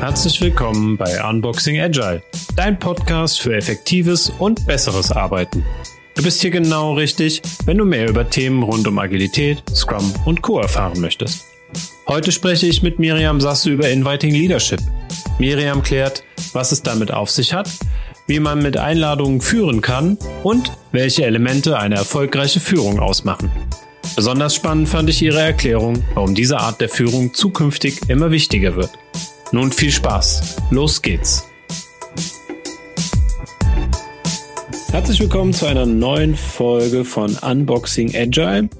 Herzlich willkommen bei Unboxing Agile, dein Podcast für effektives und besseres Arbeiten. Du bist hier genau richtig, wenn du mehr über Themen rund um Agilität, Scrum und Co. erfahren möchtest. Heute spreche ich mit Miriam Sasse über Inviting Leadership. Miriam klärt, was es damit auf sich hat, wie man mit Einladungen führen kann und welche Elemente eine erfolgreiche Führung ausmachen. Besonders spannend fand ich ihre Erklärung, warum diese Art der Führung zukünftig immer wichtiger wird. Nun viel Spaß. Los geht's. Herzlich willkommen zu einer neuen Folge von Unboxing Agile.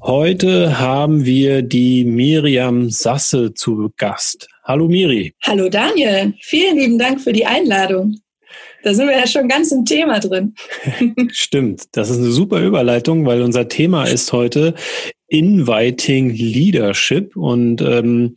Heute haben wir die Miriam Sasse zu Gast. Hallo Miri. Hallo Daniel. Vielen lieben Dank für die Einladung. Da sind wir ja schon ganz im Thema drin. Stimmt. Das ist eine super Überleitung, weil unser Thema ist heute Inviting Leadership und ähm,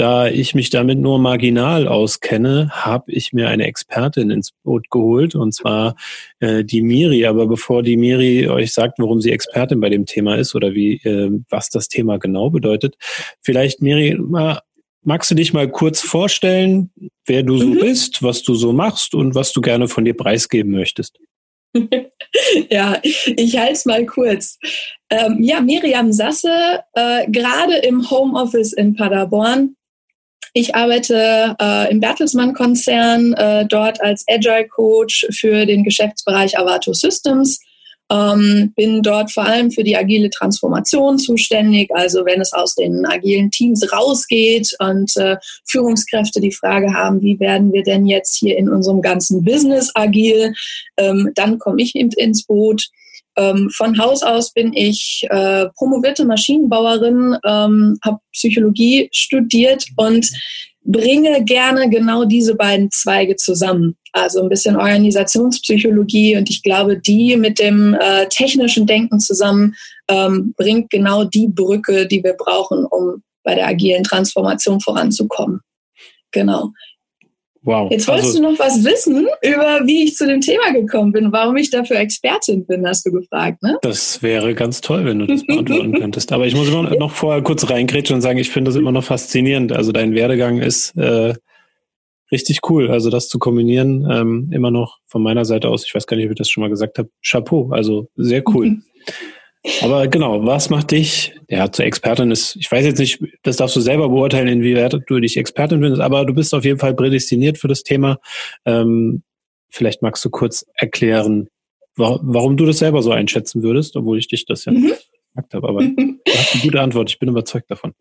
da ich mich damit nur marginal auskenne, habe ich mir eine Expertin ins Boot geholt, und zwar äh, die Miri. Aber bevor die Miri euch sagt, warum sie Expertin bei dem Thema ist oder wie äh, was das Thema genau bedeutet, vielleicht Miri, mal, magst du dich mal kurz vorstellen, wer du so mhm. bist, was du so machst und was du gerne von dir preisgeben möchtest? ja, ich halte es mal kurz. Ähm, ja, Miriam Sasse, äh, gerade im Homeoffice in Paderborn, ich arbeite äh, im Bertelsmann-Konzern äh, dort als Agile Coach für den Geschäftsbereich Avato Systems. Ähm, bin dort vor allem für die agile Transformation zuständig. Also wenn es aus den agilen Teams rausgeht und äh, Führungskräfte die Frage haben, wie werden wir denn jetzt hier in unserem ganzen Business agil, ähm, dann komme ich ins Boot. Ähm, von Haus aus bin ich äh, promovierte Maschinenbauerin, ähm, habe Psychologie studiert und bringe gerne genau diese beiden Zweige zusammen. Also ein bisschen Organisationspsychologie und ich glaube, die mit dem äh, technischen Denken zusammen ähm, bringt genau die Brücke, die wir brauchen, um bei der agilen Transformation voranzukommen. Genau. Wow. Jetzt wolltest also, du noch was wissen über, wie ich zu dem Thema gekommen bin, warum ich dafür Expertin bin, hast du gefragt, ne? Das wäre ganz toll, wenn du das beantworten könntest. Aber ich muss immer noch vorher kurz reingrätschen und sagen, ich finde das immer noch faszinierend. Also dein Werdegang ist äh, richtig cool. Also das zu kombinieren, ähm, immer noch von meiner Seite aus, ich weiß gar nicht, ob ich das schon mal gesagt habe, Chapeau. Also sehr cool. Aber genau, was macht dich, ja, zur Expertin ist, ich weiß jetzt nicht, das darfst du selber beurteilen, inwieweit du dich Expertin findest, aber du bist auf jeden Fall prädestiniert für das Thema. Ähm, vielleicht magst du kurz erklären, warum du das selber so einschätzen würdest, obwohl ich dich das ja mhm. gesagt habe. Aber du hast eine gute Antwort, ich bin überzeugt davon.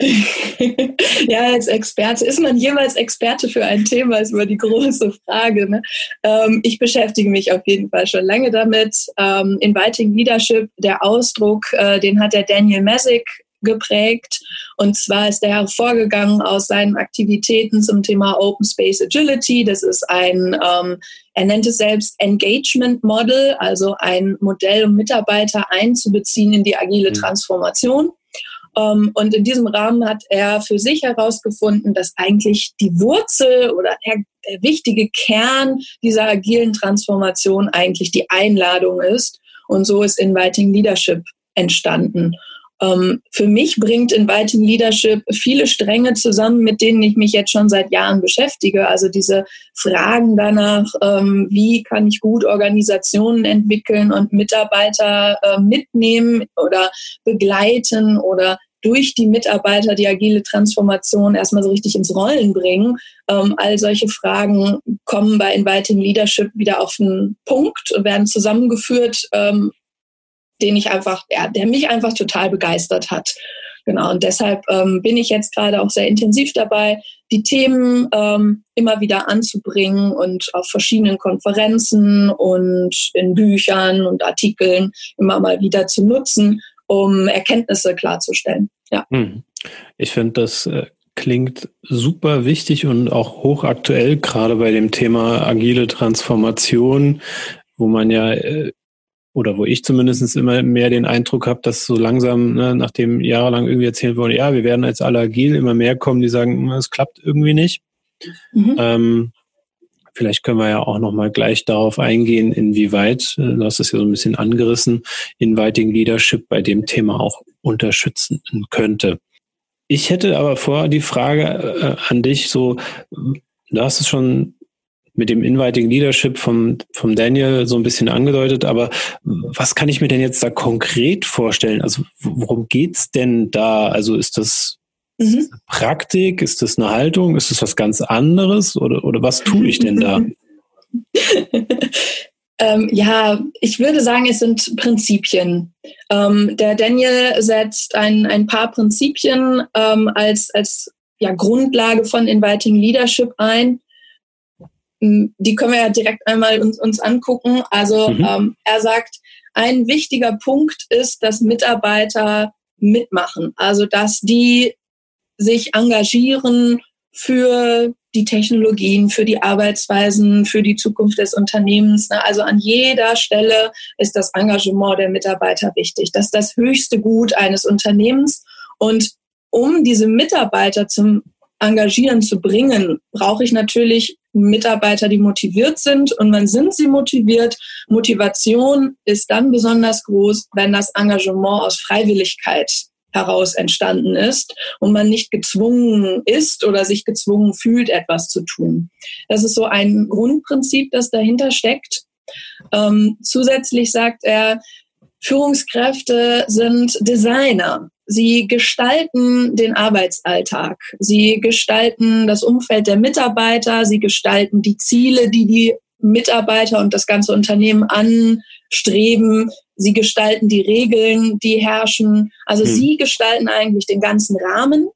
ja, als Experte, ist man jemals Experte für ein Thema, ist immer die große Frage. Ne? Ähm, ich beschäftige mich auf jeden Fall schon lange damit. Ähm, Inviting Leadership, der Ausdruck, äh, den hat der Daniel Messick geprägt. Und zwar ist er hervorgegangen aus seinen Aktivitäten zum Thema Open Space Agility. Das ist ein, ähm, er nennt es selbst Engagement Model, also ein Modell, um Mitarbeiter einzubeziehen in die agile mhm. Transformation. Ähm, und in diesem Rahmen hat er für sich herausgefunden, dass eigentlich die Wurzel oder der, der wichtige Kern dieser agilen Transformation eigentlich die Einladung ist. Und so ist Inviting Leadership entstanden. Ähm, für mich bringt Inviting Leadership viele Stränge zusammen, mit denen ich mich jetzt schon seit Jahren beschäftige. Also diese Fragen danach, ähm, wie kann ich gut Organisationen entwickeln und Mitarbeiter äh, mitnehmen oder begleiten oder durch die Mitarbeiter die agile Transformation erstmal so richtig ins Rollen bringen. Ähm, all solche Fragen kommen bei Inviting Leadership wieder auf den Punkt, werden zusammengeführt, ähm, den ich einfach, ja, der mich einfach total begeistert hat. Genau, und deshalb ähm, bin ich jetzt gerade auch sehr intensiv dabei, die Themen ähm, immer wieder anzubringen und auf verschiedenen Konferenzen und in Büchern und Artikeln immer mal wieder zu nutzen, um Erkenntnisse klarzustellen. Ja. Hm. Ich finde, das äh, klingt super wichtig und auch hochaktuell, gerade bei dem Thema agile Transformation, wo man ja äh, oder wo ich zumindest immer mehr den Eindruck habe, dass so langsam, ne, nachdem jahrelang irgendwie erzählt wurde, ja, wir werden jetzt alle agil, immer mehr kommen, die sagen, hm, es klappt irgendwie nicht. Mhm. Ähm, Vielleicht können wir ja auch noch mal gleich darauf eingehen, inwieweit, äh, du hast es ja so ein bisschen angerissen, Inviting Leadership bei dem Thema auch unterstützen könnte. Ich hätte aber vorher die Frage äh, an dich, so, du hast es schon mit dem Inviting Leadership vom, vom Daniel so ein bisschen angedeutet, aber was kann ich mir denn jetzt da konkret vorstellen? Also worum geht's denn da? Also ist das mhm. Praktik? Ist das eine Haltung? Ist das was ganz anderes? Oder, oder was tue ich denn da? ähm, ja, ich würde sagen, es sind Prinzipien. Ähm, der Daniel setzt ein, ein paar Prinzipien ähm, als, als ja, Grundlage von Inviting Leadership ein. Hm, die können wir ja direkt einmal uns, uns angucken. Also mhm. ähm, er sagt, ein wichtiger Punkt ist, dass Mitarbeiter mitmachen. Also dass die sich engagieren für die Technologien, für die Arbeitsweisen, für die Zukunft des Unternehmens. Ne? Also an jeder Stelle ist das Engagement der Mitarbeiter wichtig. Das ist das höchste Gut eines Unternehmens. Und um diese Mitarbeiter zum Engagieren zu bringen, brauche ich natürlich Mitarbeiter, die motiviert sind. Und wann sind sie motiviert? Motivation ist dann besonders groß, wenn das Engagement aus Freiwilligkeit heraus entstanden ist und man nicht gezwungen ist oder sich gezwungen fühlt, etwas zu tun. Das ist so ein Grundprinzip, das dahinter steckt. Ähm, zusätzlich sagt er, Führungskräfte sind Designer. Sie gestalten den Arbeitsalltag. Sie gestalten das Umfeld der Mitarbeiter. Sie gestalten die Ziele, die die Mitarbeiter und das ganze Unternehmen anstreben. Sie gestalten die Regeln, die herrschen. Also hm. sie gestalten eigentlich den ganzen Rahmen.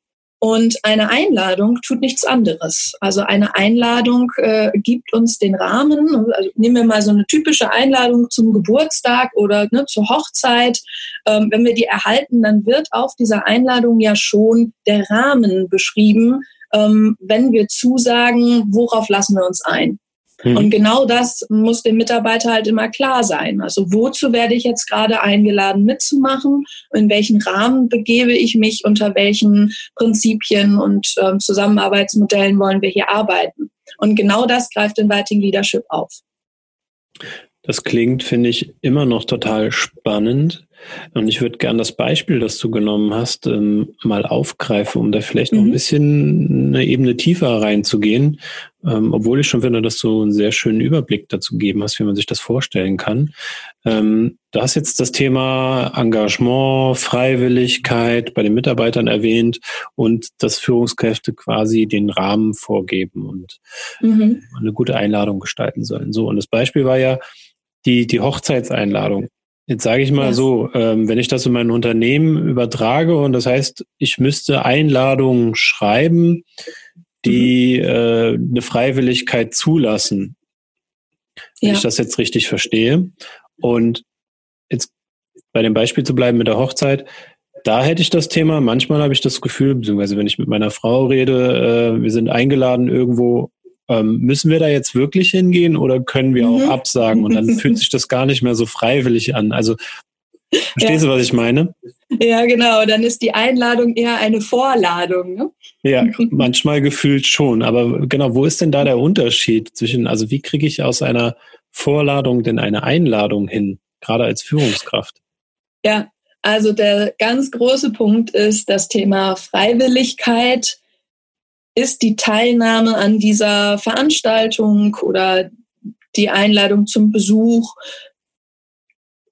Und eine Einladung tut nichts anderes. Also eine Einladung äh, gibt uns den Rahmen. Also nehmen wir mal so eine typische Einladung zum Geburtstag oder ne, zur Hochzeit. Ähm, wenn wir die erhalten, dann wird auf dieser Einladung ja schon der Rahmen beschrieben, ähm, wenn wir zusagen, worauf lassen wir uns ein. Mhm. Und genau das muss dem Mitarbeiter halt immer klar sein. Also wozu werde ich jetzt gerade eingeladen mitzumachen? In welchen Rahmen begebe ich mich? Unter welchen Prinzipien und ähm, Zusammenarbeitsmodellen wollen wir hier arbeiten? Und genau das greift Inviting Leadership auf. Das klingt, finde ich, immer noch total spannend. Und ich würde gern das Beispiel, das du genommen hast, ähm, mal aufgreifen, um da vielleicht mhm. noch ein mhm. bisschen eine Ebene tiefer reinzugehen. Ähm, obwohl ich schon finde, dass du einen sehr schönen Überblick dazu geben hast, wie man sich das vorstellen kann. Ähm, du hast jetzt das Thema Engagement, Freiwilligkeit bei den Mitarbeitern erwähnt und dass Führungskräfte quasi den Rahmen vorgeben und mhm. eine gute Einladung gestalten sollen. So, und das Beispiel war ja die, die Hochzeitseinladung. Jetzt sage ich mal ja. so, ähm, wenn ich das in mein Unternehmen übertrage und das heißt, ich müsste Einladungen schreiben, die mhm. äh, eine Freiwilligkeit zulassen, wenn ja. ich das jetzt richtig verstehe. Und jetzt bei dem Beispiel zu bleiben mit der Hochzeit, da hätte ich das Thema, manchmal habe ich das Gefühl, beziehungsweise wenn ich mit meiner Frau rede, äh, wir sind eingeladen irgendwo ähm, müssen wir da jetzt wirklich hingehen oder können wir mhm. auch absagen? Und dann fühlt sich das gar nicht mehr so freiwillig an. Also Verstehst ja. du, was ich meine? Ja, genau. Dann ist die Einladung eher eine Vorladung. Ne? Ja, manchmal gefühlt schon. Aber genau, wo ist denn da der Unterschied zwischen, also wie kriege ich aus einer Vorladung denn eine Einladung hin, gerade als Führungskraft? Ja, also der ganz große Punkt ist das Thema Freiwilligkeit ist die Teilnahme an dieser Veranstaltung oder die Einladung zum Besuch,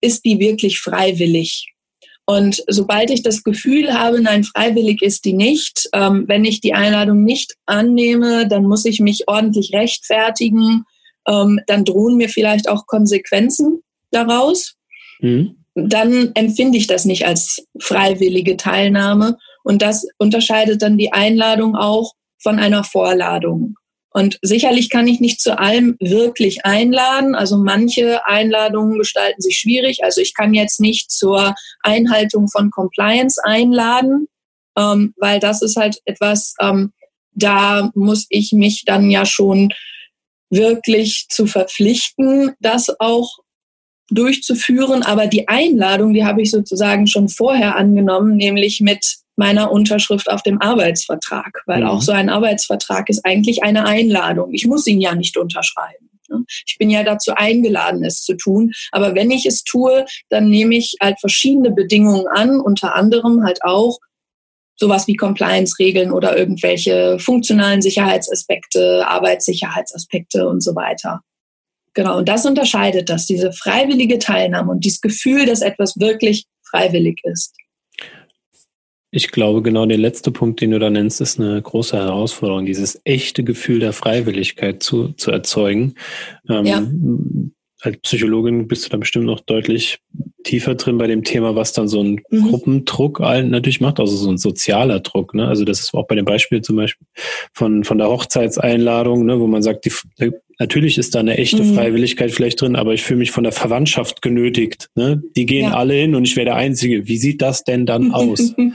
ist die wirklich freiwillig? Und sobald ich das Gefühl habe, nein, freiwillig ist die nicht, ähm, wenn ich die Einladung nicht annehme, dann muss ich mich ordentlich rechtfertigen, ähm, dann drohen mir vielleicht auch Konsequenzen daraus. Mhm. Dann empfinde ich das nicht als freiwillige Teilnahme. Und das unterscheidet dann die Einladung auch von einer Vorladung. Und sicherlich kann ich nicht zu allem wirklich einladen. Also manche Einladungen gestalten sich schwierig. Also ich kann jetzt nicht zur Einhaltung von Compliance einladen, ähm, weil das ist halt etwas, ähm, da muss ich mich dann ja schon wirklich zu verpflichten, das auch durchzuführen. Aber die Einladung, die habe ich sozusagen schon vorher angenommen, nämlich mit meiner Unterschrift auf dem Arbeitsvertrag, weil mhm. auch so ein Arbeitsvertrag ist eigentlich eine Einladung. Ich muss ihn ja nicht unterschreiben. Ne? Ich bin ja dazu eingeladen, es zu tun. Aber wenn ich es tue, dann nehme ich halt verschiedene Bedingungen an, unter anderem halt auch sowas wie Compliance-Regeln oder irgendwelche funktionalen Sicherheitsaspekte, Arbeitssicherheitsaspekte und so weiter. Genau, und das unterscheidet das, diese freiwillige Teilnahme und dieses Gefühl, dass etwas wirklich freiwillig ist. Ich glaube, genau der letzte Punkt, den du da nennst, ist eine große Herausforderung, dieses echte Gefühl der Freiwilligkeit zu, zu erzeugen. Ähm, ja. Als Psychologin bist du da bestimmt noch deutlich tiefer drin bei dem Thema, was dann so ein mhm. Gruppendruck natürlich macht, also so ein sozialer Druck. Ne? Also das ist auch bei dem Beispiel zum Beispiel von, von der Hochzeitseinladung, ne, wo man sagt, die, natürlich ist da eine echte mhm. Freiwilligkeit vielleicht drin, aber ich fühle mich von der Verwandtschaft genötigt. Ne? Die gehen ja. alle hin und ich wäre der Einzige. Wie sieht das denn dann aus? ne?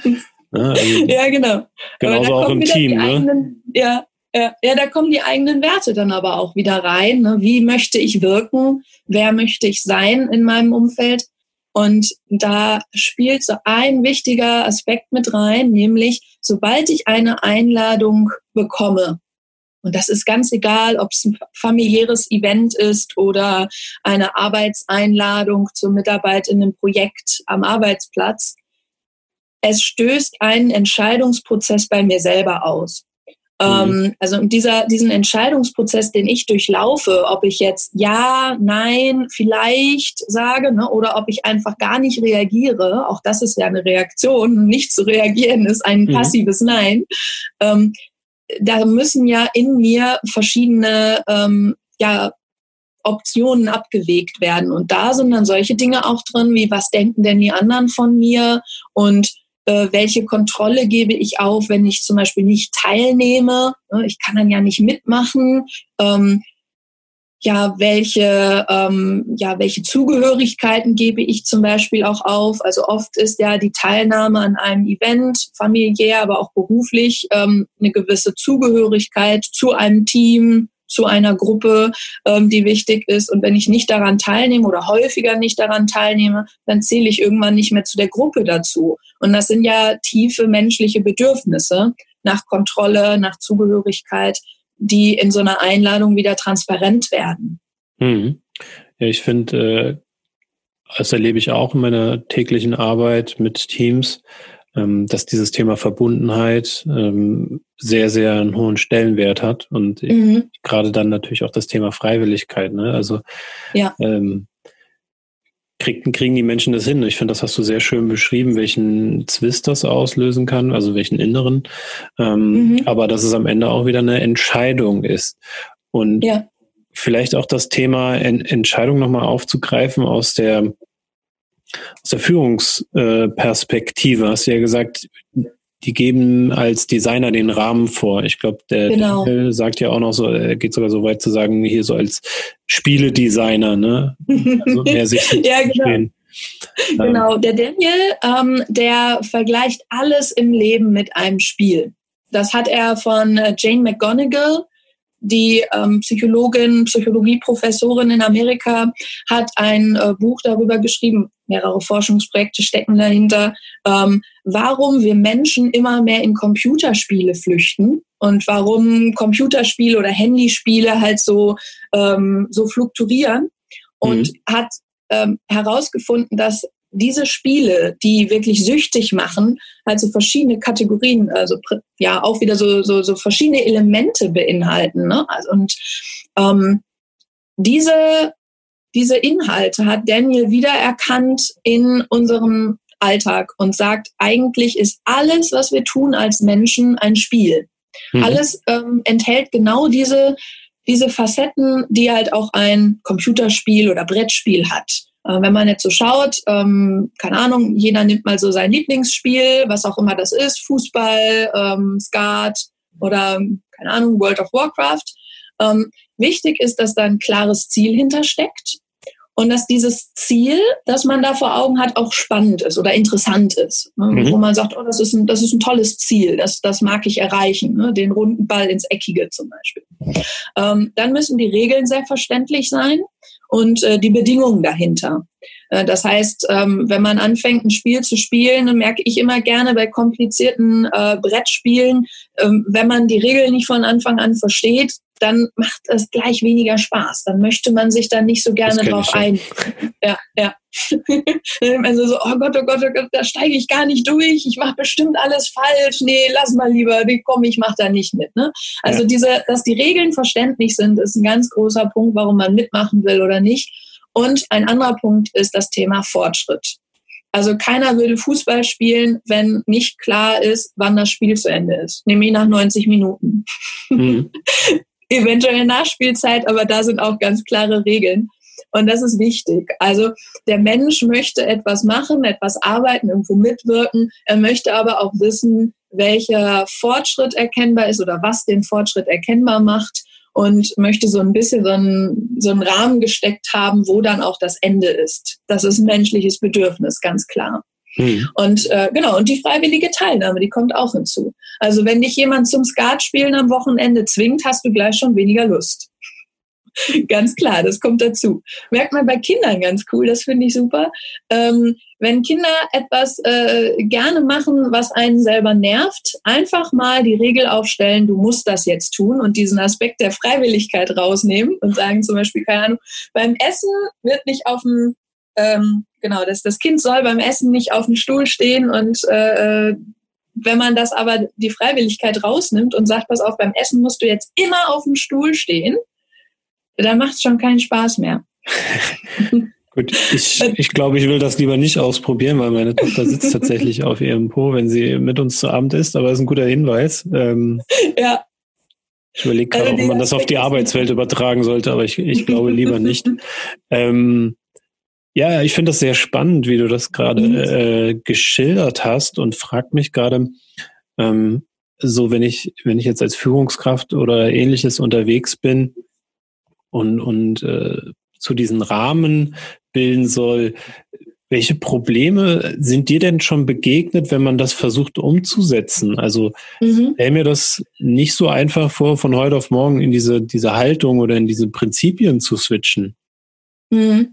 also ja, genau. Genauso auch im Team. Ne? Eigenen, ja, ja, ja, da kommen die eigenen Werte dann aber auch wieder rein. Ne? Wie möchte ich wirken? Wer möchte ich sein in meinem Umfeld? Und da spielt so ein wichtiger Aspekt mit rein, nämlich sobald ich eine Einladung bekomme, und das ist ganz egal, ob es ein familiäres Event ist oder eine Arbeitseinladung zur Mitarbeit in einem Projekt am Arbeitsplatz, es stößt einen Entscheidungsprozess bei mir selber aus. Mhm. Ähm, also dieser, diesen Entscheidungsprozess, den ich durchlaufe, ob ich jetzt ja, nein, vielleicht sage ne, oder ob ich einfach gar nicht reagiere, auch das ist ja eine Reaktion, nicht zu reagieren ist ein mhm. passives Nein. Ähm, da müssen ja in mir verschiedene ähm, ja, Optionen abgewegt werden. Und da sind dann solche Dinge auch drin, wie was denken denn die anderen von mir und äh, welche Kontrolle gebe ich auf, wenn ich zum Beispiel nicht teilnehme. Ne, ich kann dann ja nicht mitmachen. Ähm, ja, welche, ähm, ja, welche Zugehörigkeiten gebe ich zum Beispiel auch auf? Also oft ist ja die Teilnahme an einem Event, familiär, aber auch beruflich, ähm, eine gewisse Zugehörigkeit zu einem Team, zu einer Gruppe, ähm, die wichtig ist. Und wenn ich nicht daran teilnehme oder häufiger nicht daran teilnehme, dann zähle ich irgendwann nicht mehr zu der Gruppe dazu. Und das sind ja tiefe menschliche Bedürfnisse nach Kontrolle, nach Zugehörigkeit, die in so einer Einladung wieder transparent werden. Mhm. Ja, ich finde, äh, das erlebe ich auch in meiner täglichen Arbeit mit Teams, dass dieses Thema Verbundenheit ähm, sehr, sehr einen hohen Stellenwert hat und mhm. gerade dann natürlich auch das Thema Freiwilligkeit. Ne? Also ja. ähm, kriegen, kriegen die Menschen das hin? Ich finde, das hast du sehr schön beschrieben, welchen Zwist das auslösen kann, also welchen inneren. Ähm, mhm. Aber dass es am Ende auch wieder eine Entscheidung ist. Und ja. vielleicht auch das Thema Entscheidung nochmal aufzugreifen aus der aus der Führungsperspektive. Hast du ja gesagt, die geben als Designer den Rahmen vor. Ich glaube, der genau. sagt ja auch noch so, er geht sogar so weit zu sagen, hier so als Spieledesigner, ne? Also mehr sich ja, genau. Genau, der Daniel, ähm, der vergleicht alles im Leben mit einem Spiel. Das hat er von äh, Jane McGonigal, die ähm, Psychologin, Psychologieprofessorin in Amerika, hat ein äh, Buch darüber geschrieben, mehrere Forschungsprojekte stecken dahinter, ähm, warum wir Menschen immer mehr in Computerspiele flüchten und warum Computerspiele oder Handyspiele halt so, ähm, so fluktuieren. Und mhm. hat ähm, herausgefunden, dass diese Spiele, die wirklich süchtig machen, also verschiedene Kategorien, also ja auch wieder so, so, so verschiedene Elemente beinhalten. Ne? Also, und ähm, diese diese Inhalte hat Daniel wiedererkannt in unserem Alltag und sagt, eigentlich ist alles, was wir tun als Menschen, ein Spiel. Mhm. Alles ähm, enthält genau diese, diese Facetten, die halt auch ein Computerspiel oder Brettspiel hat. Äh, wenn man jetzt so schaut, ähm, keine Ahnung, jeder nimmt mal so sein Lieblingsspiel, was auch immer das ist, Fußball, ähm, Skat oder keine Ahnung, World of Warcraft. Ähm, wichtig ist, dass da ein klares Ziel hintersteckt und dass dieses Ziel, das man da vor Augen hat, auch spannend ist oder interessant ist. Ne? Mhm. Wo man sagt, oh, das ist ein, das ist ein tolles Ziel, das, das mag ich erreichen, ne? den runden Ball ins Eckige zum Beispiel. Ähm, dann müssen die Regeln sehr verständlich sein und äh, die Bedingungen dahinter. Äh, das heißt, ähm, wenn man anfängt, ein Spiel zu spielen, dann merke ich immer gerne bei komplizierten äh, Brettspielen, ähm, wenn man die Regeln nicht von Anfang an versteht, dann macht es gleich weniger Spaß. Dann möchte man sich dann nicht so gerne drauf ein. Ja, ja. also so, oh Gott, oh Gott, oh Gott, da steige ich gar nicht durch. Ich mache bestimmt alles falsch. Nee, lass mal lieber. Komm, ich mache da nicht mit. Ne? Also ja. diese, dass die Regeln verständlich sind, ist ein ganz großer Punkt, warum man mitmachen will oder nicht. Und ein anderer Punkt ist das Thema Fortschritt. Also keiner würde Fußball spielen, wenn nicht klar ist, wann das Spiel zu Ende ist. Nämlich nach 90 Minuten. Mhm. Eventuell Nachspielzeit, aber da sind auch ganz klare Regeln. Und das ist wichtig. Also der Mensch möchte etwas machen, etwas arbeiten, irgendwo mitwirken. Er möchte aber auch wissen, welcher Fortschritt erkennbar ist oder was den Fortschritt erkennbar macht und möchte so ein bisschen so einen, so einen Rahmen gesteckt haben, wo dann auch das Ende ist. Das ist ein menschliches Bedürfnis, ganz klar. Hm. Und äh, genau, und die freiwillige Teilnahme, die kommt auch hinzu. Also wenn dich jemand zum Skatspielen am Wochenende zwingt, hast du gleich schon weniger Lust. ganz klar, das kommt dazu. Merkt man bei Kindern ganz cool, das finde ich super. Ähm, wenn Kinder etwas äh, gerne machen, was einen selber nervt, einfach mal die Regel aufstellen, du musst das jetzt tun und diesen Aspekt der Freiwilligkeit rausnehmen und sagen zum Beispiel, keine Ahnung, beim Essen wird nicht auf dem, ähm, genau, das, das Kind soll beim Essen nicht auf dem Stuhl stehen und äh, äh wenn man das aber die Freiwilligkeit rausnimmt und sagt, pass auf, beim Essen musst du jetzt immer auf dem Stuhl stehen, dann macht es schon keinen Spaß mehr. Gut, ich, ich glaube, ich will das lieber nicht ausprobieren, weil meine Tochter sitzt tatsächlich auf ihrem Po, wenn sie mit uns zu Abend ist, aber das ist ein guter Hinweis. Ähm, ja. Ich überlege gerade, also ob man das auf die Arbeitswelt übertragen sollte, aber ich, ich glaube lieber nicht. ähm, ja, ich finde das sehr spannend, wie du das gerade mhm. äh, geschildert hast und frag mich gerade, ähm, so wenn ich, wenn ich jetzt als Führungskraft oder ähnliches unterwegs bin, und, und äh, zu diesen Rahmen bilden soll. Welche Probleme sind dir denn schon begegnet, wenn man das versucht umzusetzen? Also mhm. stell mir das nicht so einfach vor, von heute auf morgen in diese, diese Haltung oder in diese Prinzipien zu switchen. Mhm.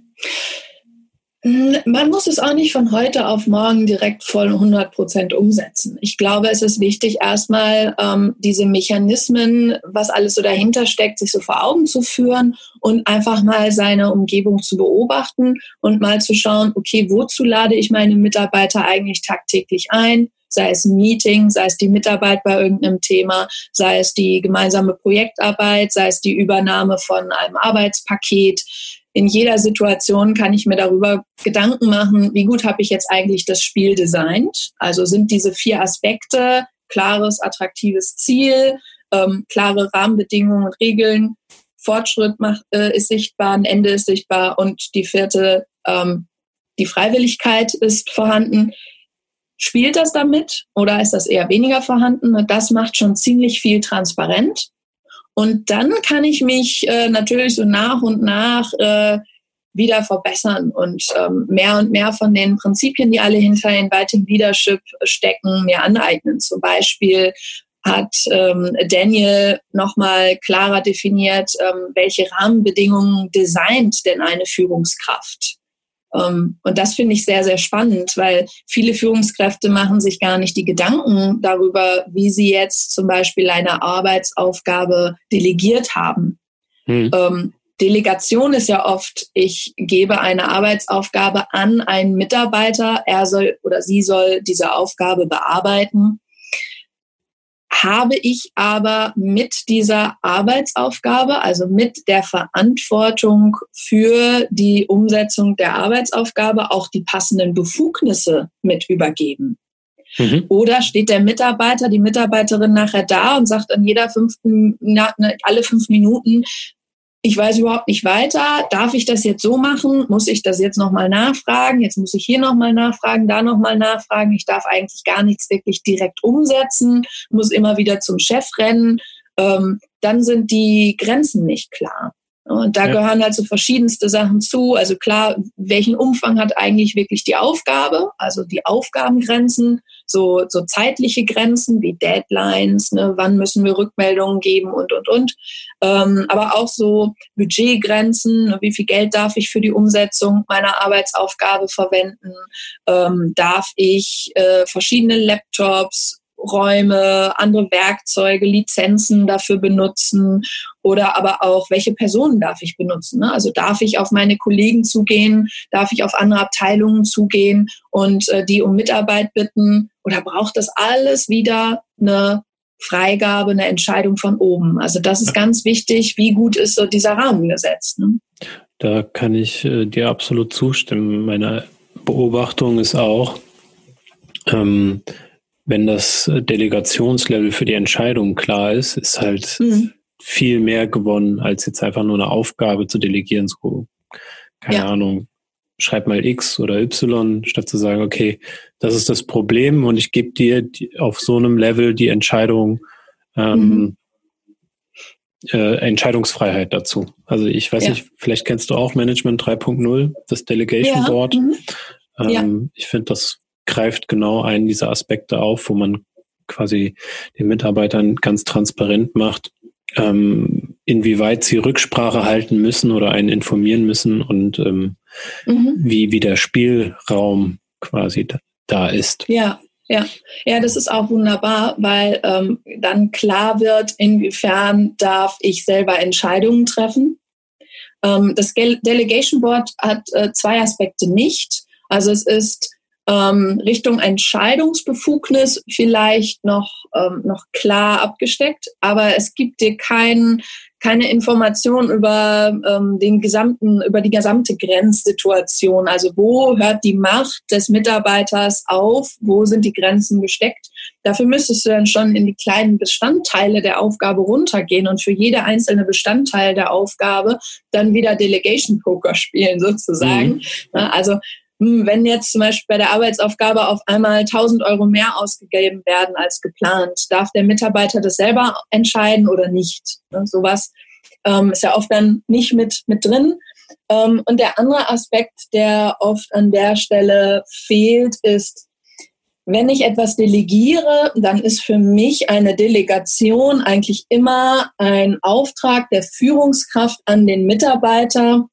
Man muss es auch nicht von heute auf morgen direkt voll 100 Prozent umsetzen. Ich glaube, es ist wichtig, erstmal ähm, diese Mechanismen, was alles so dahinter steckt, sich so vor Augen zu führen und einfach mal seine Umgebung zu beobachten und mal zu schauen, okay, wozu lade ich meine Mitarbeiter eigentlich tagtäglich ein? sei es ein Meeting, sei es die Mitarbeit bei irgendeinem Thema, sei es die gemeinsame Projektarbeit, sei es die Übernahme von einem Arbeitspaket in jeder Situation kann ich mir darüber Gedanken machen, wie gut habe ich jetzt eigentlich das Spiel designt. Also sind diese vier Aspekte, klares, attraktives Ziel, ähm, klare Rahmenbedingungen und Regeln, Fortschritt macht, äh, ist sichtbar, ein Ende ist sichtbar und die vierte, ähm, die Freiwilligkeit ist vorhanden. Spielt das damit oder ist das eher weniger vorhanden? Das macht schon ziemlich viel transparent. Und dann kann ich mich äh, natürlich so nach und nach äh, wieder verbessern und ähm, mehr und mehr von den Prinzipien, die alle hinter Inviting Leadership stecken, mir aneignen. Zum Beispiel hat ähm, Daniel nochmal klarer definiert, ähm, welche Rahmenbedingungen designt denn eine Führungskraft. Ähm, und das finde ich sehr, sehr spannend, weil viele Führungskräfte machen sich gar nicht die Gedanken darüber, wie sie jetzt zum Beispiel eine Arbeitsaufgabe delegiert haben. Hm. Ähm, Delegation ist ja oft, ich gebe eine Arbeitsaufgabe an einen Mitarbeiter, er soll oder sie soll diese Aufgabe bearbeiten habe ich aber mit dieser Arbeitsaufgabe, also mit der Verantwortung für die Umsetzung der Arbeitsaufgabe auch die passenden Befugnisse mit übergeben. Mhm. Oder steht der Mitarbeiter, die Mitarbeiterin nachher da und sagt an jeder fünften, alle fünf Minuten, ich weiß überhaupt nicht weiter. Darf ich das jetzt so machen? Muss ich das jetzt nochmal nachfragen? Jetzt muss ich hier nochmal nachfragen, da nochmal nachfragen. Ich darf eigentlich gar nichts wirklich direkt umsetzen, muss immer wieder zum Chef rennen. Ähm, dann sind die Grenzen nicht klar. Und da ja. gehören halt so verschiedenste Sachen zu. Also klar, welchen Umfang hat eigentlich wirklich die Aufgabe? Also die Aufgabengrenzen, so, so zeitliche Grenzen wie Deadlines, ne, wann müssen wir Rückmeldungen geben und, und, und. Ähm, aber auch so Budgetgrenzen, ne, wie viel Geld darf ich für die Umsetzung meiner Arbeitsaufgabe verwenden? Ähm, darf ich äh, verschiedene Laptops Räume, andere Werkzeuge, Lizenzen dafür benutzen oder aber auch, welche Personen darf ich benutzen. Ne? Also darf ich auf meine Kollegen zugehen, darf ich auf andere Abteilungen zugehen und äh, die um Mitarbeit bitten oder braucht das alles wieder eine Freigabe, eine Entscheidung von oben? Also das ist ganz wichtig, wie gut ist so dieser Rahmen gesetzt. Ne? Da kann ich äh, dir absolut zustimmen. Meine Beobachtung ist auch, ähm, wenn das Delegationslevel für die Entscheidung klar ist, ist halt mhm. viel mehr gewonnen, als jetzt einfach nur eine Aufgabe zu delegieren. So, keine ja. Ahnung, schreib mal X oder Y, statt zu sagen, okay, das ist das Problem und ich gebe dir auf so einem Level die Entscheidung, ähm, mhm. äh, Entscheidungsfreiheit dazu. Also ich weiß ja. nicht, vielleicht kennst du auch Management 3.0, das Delegation ja. Board. Mhm. Ähm, ich finde das greift genau einen dieser Aspekte auf, wo man quasi den Mitarbeitern ganz transparent macht, ähm, inwieweit sie Rücksprache halten müssen oder einen informieren müssen und ähm, mhm. wie, wie der Spielraum quasi da ist. Ja, ja, ja, das ist auch wunderbar, weil ähm, dann klar wird, inwiefern darf ich selber Entscheidungen treffen. Ähm, das Delegation Board hat äh, zwei Aspekte nicht. Also es ist ähm, Richtung Entscheidungsbefugnis vielleicht noch, ähm, noch klar abgesteckt, aber es gibt dir kein, keine Information über ähm, den gesamten, über die gesamte Grenzsituation. Also wo hört die Macht des Mitarbeiters auf? Wo sind die Grenzen gesteckt? Dafür müsstest du dann schon in die kleinen Bestandteile der Aufgabe runtergehen und für jede einzelne Bestandteil der Aufgabe dann wieder Delegation Poker spielen sozusagen. Mhm. Also wenn jetzt zum Beispiel bei der Arbeitsaufgabe auf einmal 1000 Euro mehr ausgegeben werden als geplant, darf der Mitarbeiter das selber entscheiden oder nicht? Ne, sowas ähm, ist ja oft dann nicht mit, mit drin. Ähm, und der andere Aspekt, der oft an der Stelle fehlt, ist, wenn ich etwas delegiere, dann ist für mich eine Delegation eigentlich immer ein Auftrag der Führungskraft an den Mitarbeiter,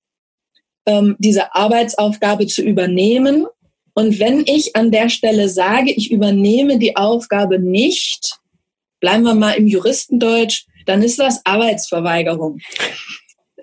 ähm, diese Arbeitsaufgabe zu übernehmen. Und wenn ich an der Stelle sage, ich übernehme die Aufgabe nicht, bleiben wir mal im Juristendeutsch, dann ist das Arbeitsverweigerung.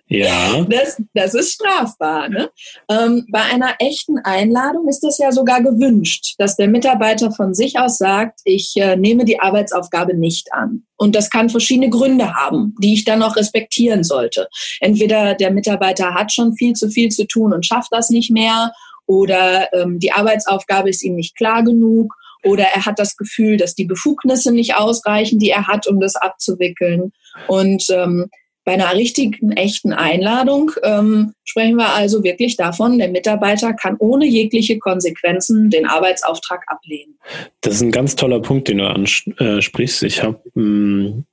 Ja. Das, das ist strafbar. Ne? Ähm, bei einer echten Einladung ist das ja sogar gewünscht, dass der Mitarbeiter von sich aus sagt, ich äh, nehme die Arbeitsaufgabe nicht an. Und das kann verschiedene Gründe haben, die ich dann auch respektieren sollte. Entweder der Mitarbeiter hat schon viel zu viel zu tun und schafft das nicht mehr, oder ähm, die Arbeitsaufgabe ist ihm nicht klar genug, oder er hat das Gefühl, dass die Befugnisse nicht ausreichen, die er hat, um das abzuwickeln. Und ähm, bei einer richtigen, echten Einladung ähm, sprechen wir also wirklich davon, der Mitarbeiter kann ohne jegliche Konsequenzen den Arbeitsauftrag ablehnen. Das ist ein ganz toller Punkt, den du ansprichst. Ich habe hm,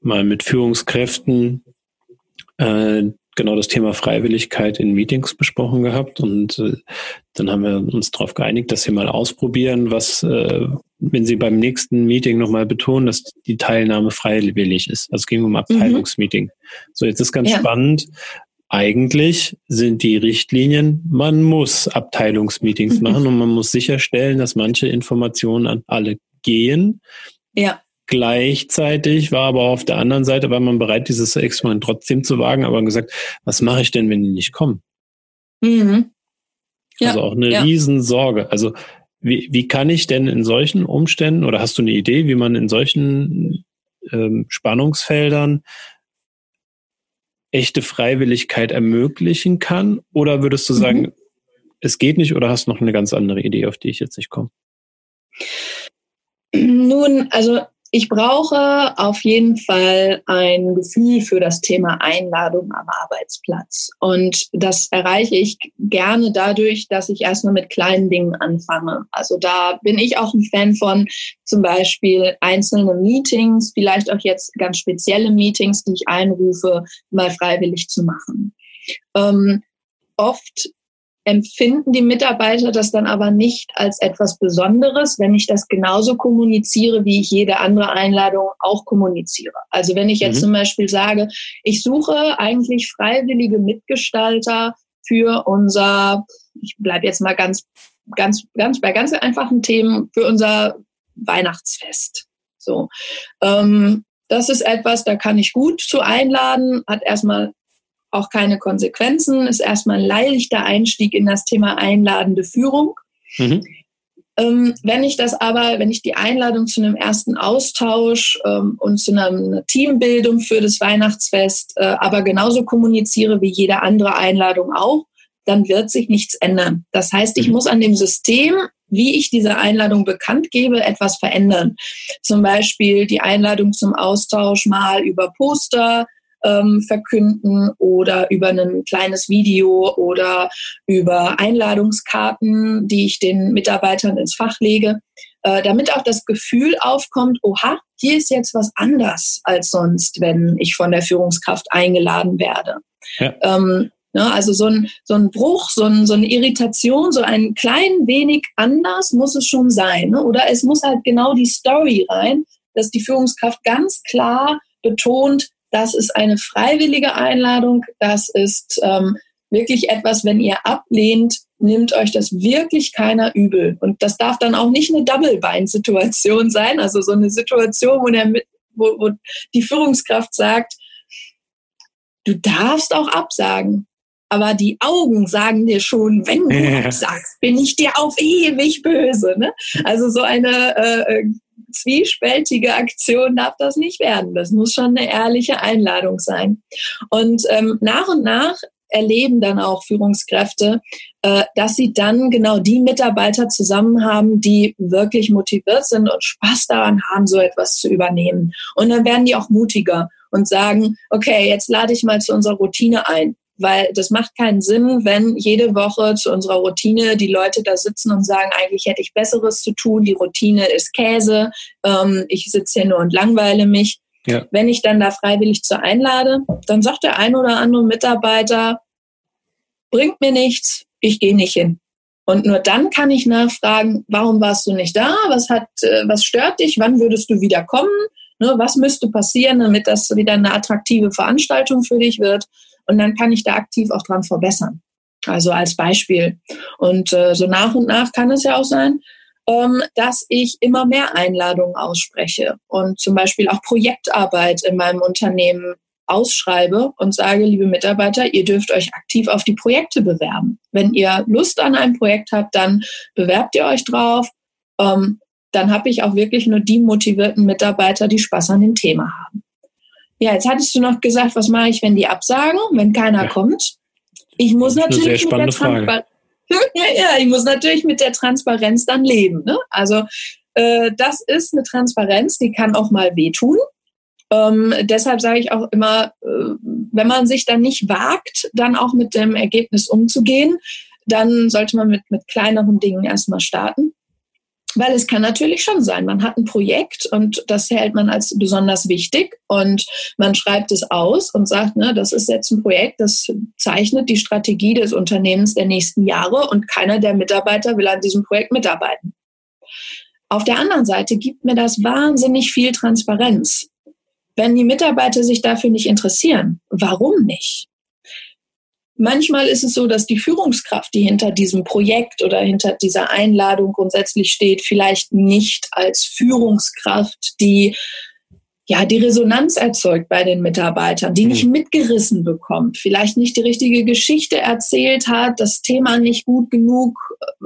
mal mit Führungskräften äh, genau das Thema Freiwilligkeit in Meetings besprochen gehabt und äh, dann haben wir uns darauf geeinigt, dass sie mal ausprobieren, was, äh, wenn sie beim nächsten Meeting nochmal betonen, dass die Teilnahme freiwillig ist. Also es ging um Abteilungsmeeting. Mhm. So, jetzt ist ganz ja. spannend. Eigentlich sind die Richtlinien, man muss Abteilungsmeetings mhm. machen und man muss sicherstellen, dass manche Informationen an alle gehen. Ja. Gleichzeitig war aber auf der anderen Seite, war man bereit, dieses Experiment trotzdem zu wagen, aber gesagt, was mache ich denn, wenn die nicht kommen? Mhm. Ja, also auch eine ja. Riesensorge. Also wie, wie kann ich denn in solchen Umständen oder hast du eine Idee, wie man in solchen ähm, Spannungsfeldern echte Freiwilligkeit ermöglichen kann? Oder würdest du sagen, mhm. es geht nicht oder hast du noch eine ganz andere Idee, auf die ich jetzt nicht komme? Nun, also ich brauche auf jeden Fall ein Gefühl für das Thema Einladung am Arbeitsplatz. Und das erreiche ich gerne dadurch, dass ich erstmal mit kleinen Dingen anfange. Also da bin ich auch ein Fan von zum Beispiel einzelne Meetings, vielleicht auch jetzt ganz spezielle Meetings, die ich einrufe, mal freiwillig zu machen. Ähm, oft empfinden die Mitarbeiter das dann aber nicht als etwas Besonderes, wenn ich das genauso kommuniziere, wie ich jede andere Einladung auch kommuniziere. Also wenn ich jetzt mhm. zum Beispiel sage, ich suche eigentlich freiwillige Mitgestalter für unser, ich bleibe jetzt mal ganz, ganz, ganz bei ganz einfachen Themen, für unser Weihnachtsfest. So, ähm, das ist etwas, da kann ich gut zu einladen, hat erstmal auch keine Konsequenzen, ist erstmal ein leichter Einstieg in das Thema einladende Führung. Mhm. Ähm, wenn ich das aber, wenn ich die Einladung zu einem ersten Austausch ähm, und zu einer, einer, Teambildung für das Weihnachtsfest äh, aber genauso kommuniziere wie jede andere Einladung auch, dann wird sich nichts ändern. Das heißt, ich mhm. muss an dem System, wie ich diese Einladung bekannt gebe, etwas verändern. Zum Beispiel die Einladung zum Austausch mal über Poster, ähm, verkünden oder über ein kleines Video oder über Einladungskarten, die ich den Mitarbeitern ins Fach lege, äh, damit auch das Gefühl aufkommt, oha, hier ist jetzt was anders als sonst, wenn ich von der Führungskraft eingeladen werde. Ja. Ähm, Ne, also so ein, so ein Bruch, so, ein, so eine Irritation, so ein klein wenig anders muss es schon sein. Ne? Oder es muss halt genau die Story rein, dass die Führungskraft ganz klar betont, das ist eine freiwillige Einladung. Das ist ähm, wirklich etwas, wenn ihr ablehnt, nimmt euch das wirklich keiner übel. Und das darf dann auch nicht eine Double-Bind-Situation sein, also so eine Situation, wo, der, wo, wo die Führungskraft sagt, du darfst auch absagen. Aber die Augen sagen dir schon, wenn du absagst, bin ich dir auf ewig böse. Ne? Also so eine äh, äh zwiespältige Aktion darf das nicht werden. Das muss schon eine ehrliche Einladung sein. Und ähm, nach und nach erleben dann auch Führungskräfte, äh, dass sie dann genau die Mitarbeiter zusammen haben, die wirklich motiviert sind und Spaß daran haben, so etwas zu übernehmen. Und dann werden die auch mutiger und sagen, okay, jetzt lade ich mal zu unserer Routine ein weil das macht keinen Sinn, wenn jede Woche zu unserer Routine die Leute da sitzen und sagen, eigentlich hätte ich Besseres zu tun, die Routine ist Käse, ähm, ich sitze hier nur und langweile mich. Ja. Wenn ich dann da freiwillig zu einlade, dann sagt der ein oder andere Mitarbeiter, bringt mir nichts, ich gehe nicht hin. Und nur dann kann ich nachfragen, warum warst du nicht da? Was hat, äh, was stört dich? Wann würdest du wieder kommen? Ne, was müsste passieren, damit das wieder eine attraktive Veranstaltung für dich wird? Und dann kann ich da aktiv auch dran verbessern. Also als Beispiel. Und äh, so nach und nach kann es ja auch sein, ähm, dass ich immer mehr Einladungen ausspreche und zum Beispiel auch Projektarbeit in meinem Unternehmen ausschreibe und sage, liebe Mitarbeiter, ihr dürft euch aktiv auf die Projekte bewerben. Wenn ihr Lust an einem Projekt habt, dann bewerbt ihr euch drauf. Ähm, dann habe ich auch wirklich nur die motivierten Mitarbeiter, die Spaß an dem Thema haben. Ja, jetzt hattest du noch gesagt, was mache ich, wenn die absagen, wenn keiner ja. kommt? Ich muss natürlich mit der Transparenz. ja, ich muss natürlich mit der Transparenz dann leben. Ne? Also äh, das ist eine Transparenz, die kann auch mal wehtun. Ähm, deshalb sage ich auch immer, äh, wenn man sich dann nicht wagt, dann auch mit dem Ergebnis umzugehen, dann sollte man mit, mit kleineren Dingen erstmal starten. Weil es kann natürlich schon sein, man hat ein Projekt und das hält man als besonders wichtig und man schreibt es aus und sagt, ne, das ist jetzt ein Projekt, das zeichnet die Strategie des Unternehmens der nächsten Jahre und keiner der Mitarbeiter will an diesem Projekt mitarbeiten. Auf der anderen Seite gibt mir das wahnsinnig viel Transparenz. Wenn die Mitarbeiter sich dafür nicht interessieren, warum nicht? Manchmal ist es so, dass die Führungskraft, die hinter diesem Projekt oder hinter dieser Einladung grundsätzlich steht, vielleicht nicht als Führungskraft die ja, die Resonanz erzeugt bei den Mitarbeitern, die nicht mhm. mitgerissen bekommt, vielleicht nicht die richtige Geschichte erzählt hat, das Thema nicht gut genug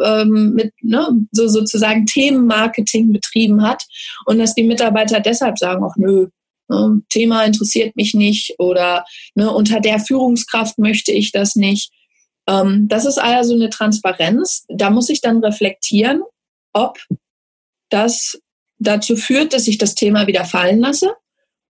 ähm, mit ne, so sozusagen Themenmarketing betrieben hat und dass die Mitarbeiter deshalb sagen, ach nö, Ne, Thema interessiert mich nicht oder ne, unter der Führungskraft möchte ich das nicht. Ähm, das ist also eine Transparenz. Da muss ich dann reflektieren, ob das dazu führt, dass ich das Thema wieder fallen lasse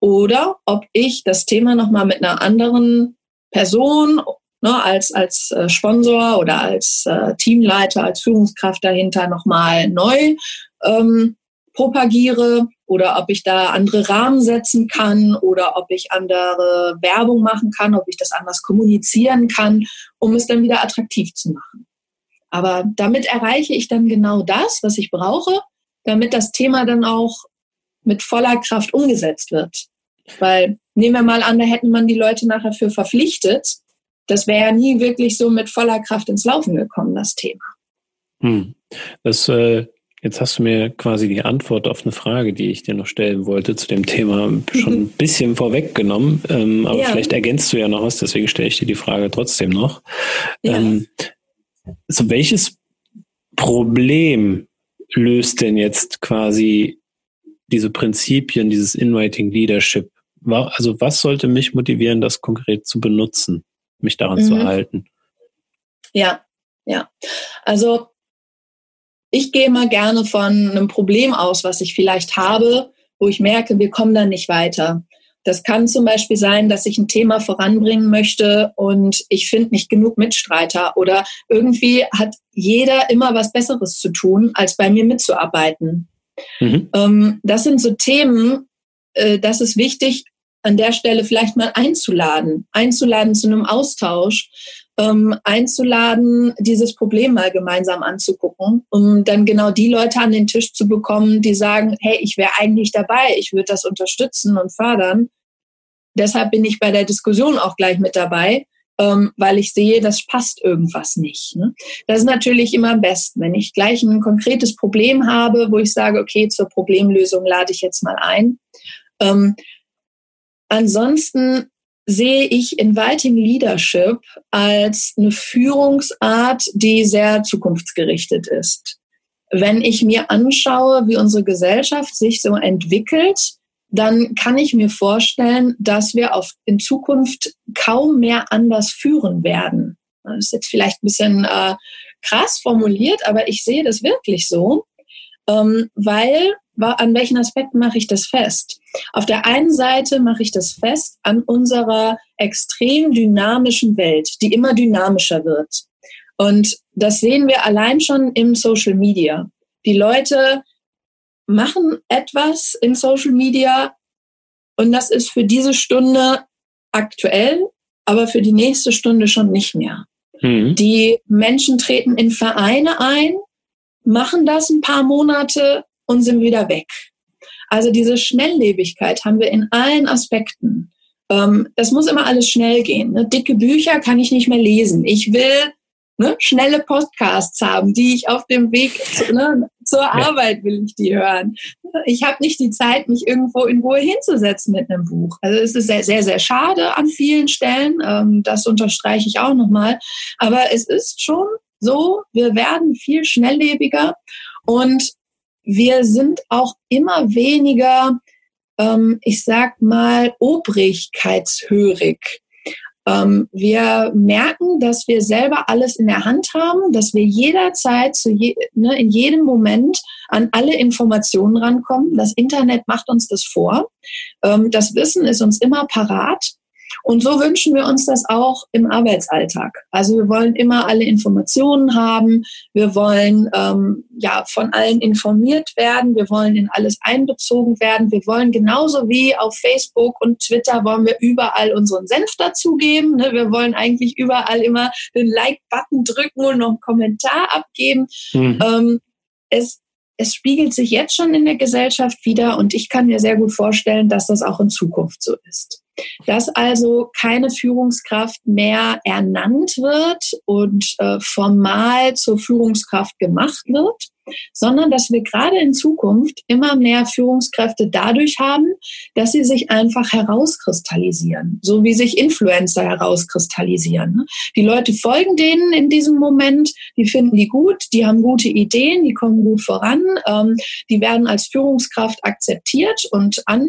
oder ob ich das Thema nochmal mit einer anderen Person ne, als, als äh, Sponsor oder als äh, Teamleiter, als Führungskraft dahinter nochmal neu ähm, propagiere oder ob ich da andere Rahmen setzen kann oder ob ich andere Werbung machen kann, ob ich das anders kommunizieren kann, um es dann wieder attraktiv zu machen. Aber damit erreiche ich dann genau das, was ich brauche, damit das Thema dann auch mit voller Kraft umgesetzt wird. Weil nehmen wir mal an, da hätten man die Leute nachher für verpflichtet. Das wäre ja nie wirklich so mit voller Kraft ins Laufen gekommen, das Thema. Hm. Das, äh, jetzt hast du mir quasi die Antwort auf eine Frage, die ich dir noch stellen wollte, zu dem Thema schon ein bisschen vorweggenommen. Ähm, aber ja. vielleicht ergänzt du ja noch was, deswegen stelle ich dir die Frage trotzdem noch. Ja. Ähm, so welches Problem löst denn jetzt quasi diese Prinzipien, dieses Inviting Leadership? Also was sollte mich motivieren, das konkret zu benutzen, mich daran mhm. zu halten? Ja, ja. Also ich gehe mal gerne von einem Problem aus, was ich vielleicht habe, wo ich merke, wir kommen dann nicht weiter. Das kann zum Beispiel sein, dass ich ein Thema voranbringen möchte und ich finde nicht genug Mitstreiter oder irgendwie hat jeder immer was Besseres zu tun, als bei mir mitzuarbeiten. Mhm. Ähm, das sind so Themen, äh, das ist wichtig, an der Stelle vielleicht mal einzuladen, einzuladen zu einem Austausch, ähm, einzuladen, dieses Problem mal gemeinsam anzugucken, um dann genau die Leute an den Tisch zu bekommen, die sagen, hey, ich wäre eigentlich dabei, ich würde das unterstützen und fördern. Deshalb bin ich bei der Diskussion auch gleich mit dabei, ähm, weil ich sehe, das passt irgendwas nicht. Ne? Das ist natürlich immer am besten, wenn ich gleich ein konkretes Problem habe, wo ich sage, okay, zur Problemlösung lade ich jetzt mal ein. Ähm, ansonsten sehe ich Inviting Leadership als eine Führungsart, die sehr zukunftsgerichtet ist. Wenn ich mir anschaue, wie unsere Gesellschaft sich so entwickelt, dann kann ich mir vorstellen, dass wir auf, in Zukunft kaum mehr anders führen werden. Das ist jetzt vielleicht ein bisschen äh, krass formuliert, aber ich sehe das wirklich so, ähm, weil an welchen Aspekten mache ich das fest? Auf der einen Seite mache ich das fest an unserer extrem dynamischen Welt, die immer dynamischer wird. Und das sehen wir allein schon im Social Media. Die Leute machen etwas in Social Media und das ist für diese Stunde aktuell, aber für die nächste Stunde schon nicht mehr. Mhm. Die Menschen treten in Vereine ein, machen das ein paar Monate und sind wieder weg. Also diese Schnelllebigkeit haben wir in allen Aspekten. Ähm, das muss immer alles schnell gehen. Ne? Dicke Bücher kann ich nicht mehr lesen. Ich will ne, schnelle Podcasts haben, die ich auf dem Weg zu, ne, zur ja. Arbeit will ich die hören. Ich habe nicht die Zeit, mich irgendwo in Ruhe hinzusetzen mit einem Buch. Also es ist sehr, sehr, sehr schade an vielen Stellen. Ähm, das unterstreiche ich auch nochmal. Aber es ist schon so, wir werden viel schnelllebiger und wir sind auch immer weniger, ähm, ich sag mal, obrigkeitshörig. Ähm, wir merken, dass wir selber alles in der Hand haben, dass wir jederzeit zu je, ne, in jedem Moment an alle Informationen rankommen. Das Internet macht uns das vor. Ähm, das Wissen ist uns immer parat. Und so wünschen wir uns das auch im Arbeitsalltag. Also wir wollen immer alle Informationen haben. Wir wollen ähm, ja von allen informiert werden. Wir wollen in alles einbezogen werden. Wir wollen genauso wie auf Facebook und Twitter wollen wir überall unseren Senf dazugeben. Ne? Wir wollen eigentlich überall immer den Like-Button drücken und noch einen Kommentar abgeben. Mhm. Ähm, es es spiegelt sich jetzt schon in der Gesellschaft wieder und ich kann mir sehr gut vorstellen, dass das auch in Zukunft so ist dass also keine Führungskraft mehr ernannt wird und äh, formal zur Führungskraft gemacht wird, sondern dass wir gerade in Zukunft immer mehr Führungskräfte dadurch haben, dass sie sich einfach herauskristallisieren, so wie sich Influencer herauskristallisieren. Die Leute folgen denen in diesem Moment, die finden die gut, die haben gute Ideen, die kommen gut voran, ähm, die werden als Führungskraft akzeptiert und an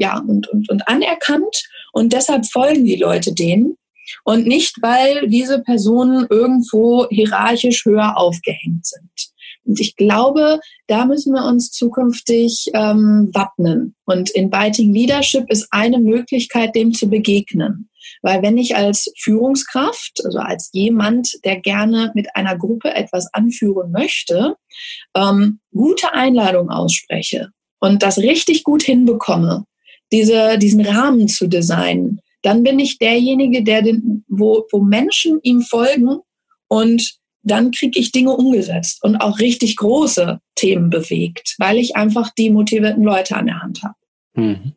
ja, und, und, und anerkannt. Und deshalb folgen die Leute denen. Und nicht, weil diese Personen irgendwo hierarchisch höher aufgehängt sind. Und ich glaube, da müssen wir uns zukünftig ähm, wappnen. Und Inviting Leadership ist eine Möglichkeit, dem zu begegnen. Weil wenn ich als Führungskraft, also als jemand, der gerne mit einer Gruppe etwas anführen möchte, ähm, gute Einladung ausspreche und das richtig gut hinbekomme, diese, diesen Rahmen zu designen, dann bin ich derjenige, der den, wo, wo Menschen ihm folgen und dann kriege ich Dinge umgesetzt und auch richtig große Themen bewegt, weil ich einfach die motivierten Leute an der Hand habe. Mhm.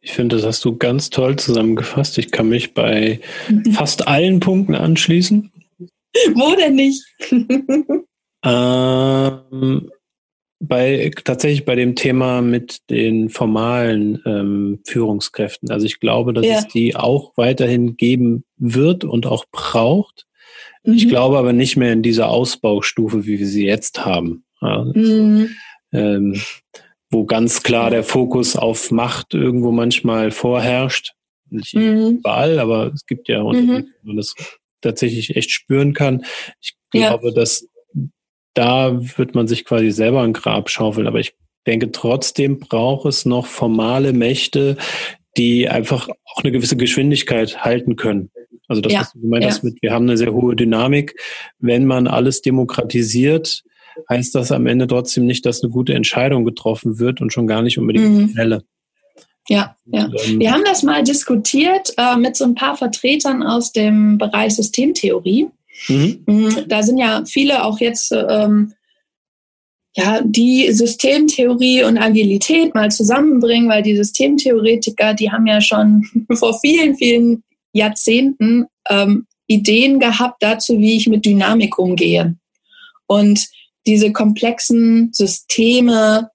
Ich finde, das hast du ganz toll zusammengefasst. Ich kann mich bei fast allen Punkten anschließen. Wo denn nicht? ähm, bei tatsächlich bei dem Thema mit den formalen ähm, Führungskräften. Also ich glaube, dass ja. es die auch weiterhin geben wird und auch braucht. Mhm. Ich glaube aber nicht mehr in dieser Ausbaustufe, wie wir sie jetzt haben. Ja, mhm. ähm, wo ganz klar der Fokus auf Macht irgendwo manchmal vorherrscht. Nicht mhm. überall, aber es gibt ja, mhm. wo man das tatsächlich echt spüren kann. Ich glaube, dass da wird man sich quasi selber ein Grab schaufeln. Aber ich denke, trotzdem braucht es noch formale Mächte, die einfach auch eine gewisse Geschwindigkeit halten können. Also das, ja, was du gemeint ja. hast mit, wir haben eine sehr hohe Dynamik. Wenn man alles demokratisiert, heißt das am Ende trotzdem nicht, dass eine gute Entscheidung getroffen wird und schon gar nicht unbedingt mhm. schnelle. Ja, ja. Ähm, wir haben das mal diskutiert äh, mit so ein paar Vertretern aus dem Bereich Systemtheorie. Mhm. mhm. Da sind ja viele auch jetzt ähm, ja, die Systemtheorie und Agilität mal zusammenbringen, weil die Systemtheoretiker, die haben ja schon vor vielen, vielen Jahrzehnten ähm, Ideen gehabt dazu, wie ich mit Dynamik umgehe. Und diese komplexen Systeme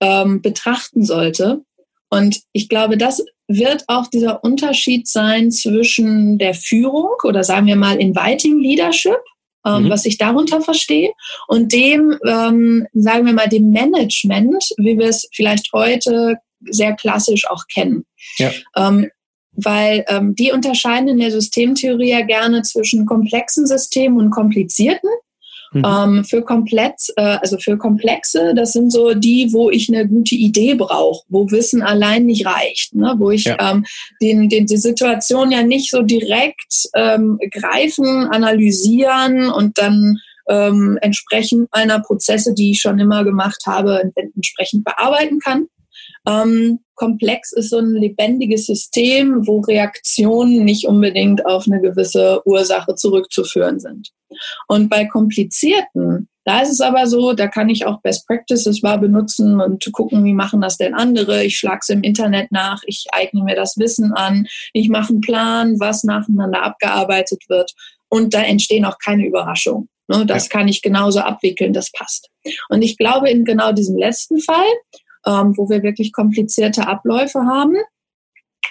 ähm, betrachten sollte. Und ich glaube, das wird auch dieser Unterschied sein zwischen der Führung oder sagen wir mal Inviting Leadership, ähm, mhm. was ich darunter verstehe, und dem, ähm, sagen wir mal, dem Management, wie wir es vielleicht heute sehr klassisch auch kennen. Ja. Ähm, weil ähm, die unterscheiden in der Systemtheorie ja gerne zwischen komplexen Systemen und komplizierten. Mhm. Ähm, für komplett, äh, also für Komplexe, das sind so die, wo ich eine gute Idee brauche, wo Wissen allein nicht reicht, ne? wo ich ja. ähm, den, den, die Situation ja nicht so direkt ähm, greifen, analysieren und dann ähm, entsprechend meiner Prozesse, die ich schon immer gemacht habe, entsprechend bearbeiten kann. Ähm, komplex ist so ein lebendiges System, wo Reaktionen nicht unbedingt auf eine gewisse Ursache zurückzuführen sind. Und bei komplizierten, da ist es aber so, da kann ich auch Best Practices mal benutzen und gucken, wie machen das denn andere. Ich schlage es im Internet nach, ich eigne mir das Wissen an, ich mache einen Plan, was nacheinander abgearbeitet wird. Und da entstehen auch keine Überraschungen. Ne, das ja. kann ich genauso abwickeln, das passt. Und ich glaube, in genau diesem letzten Fall, ähm, wo wir wirklich komplizierte Abläufe haben,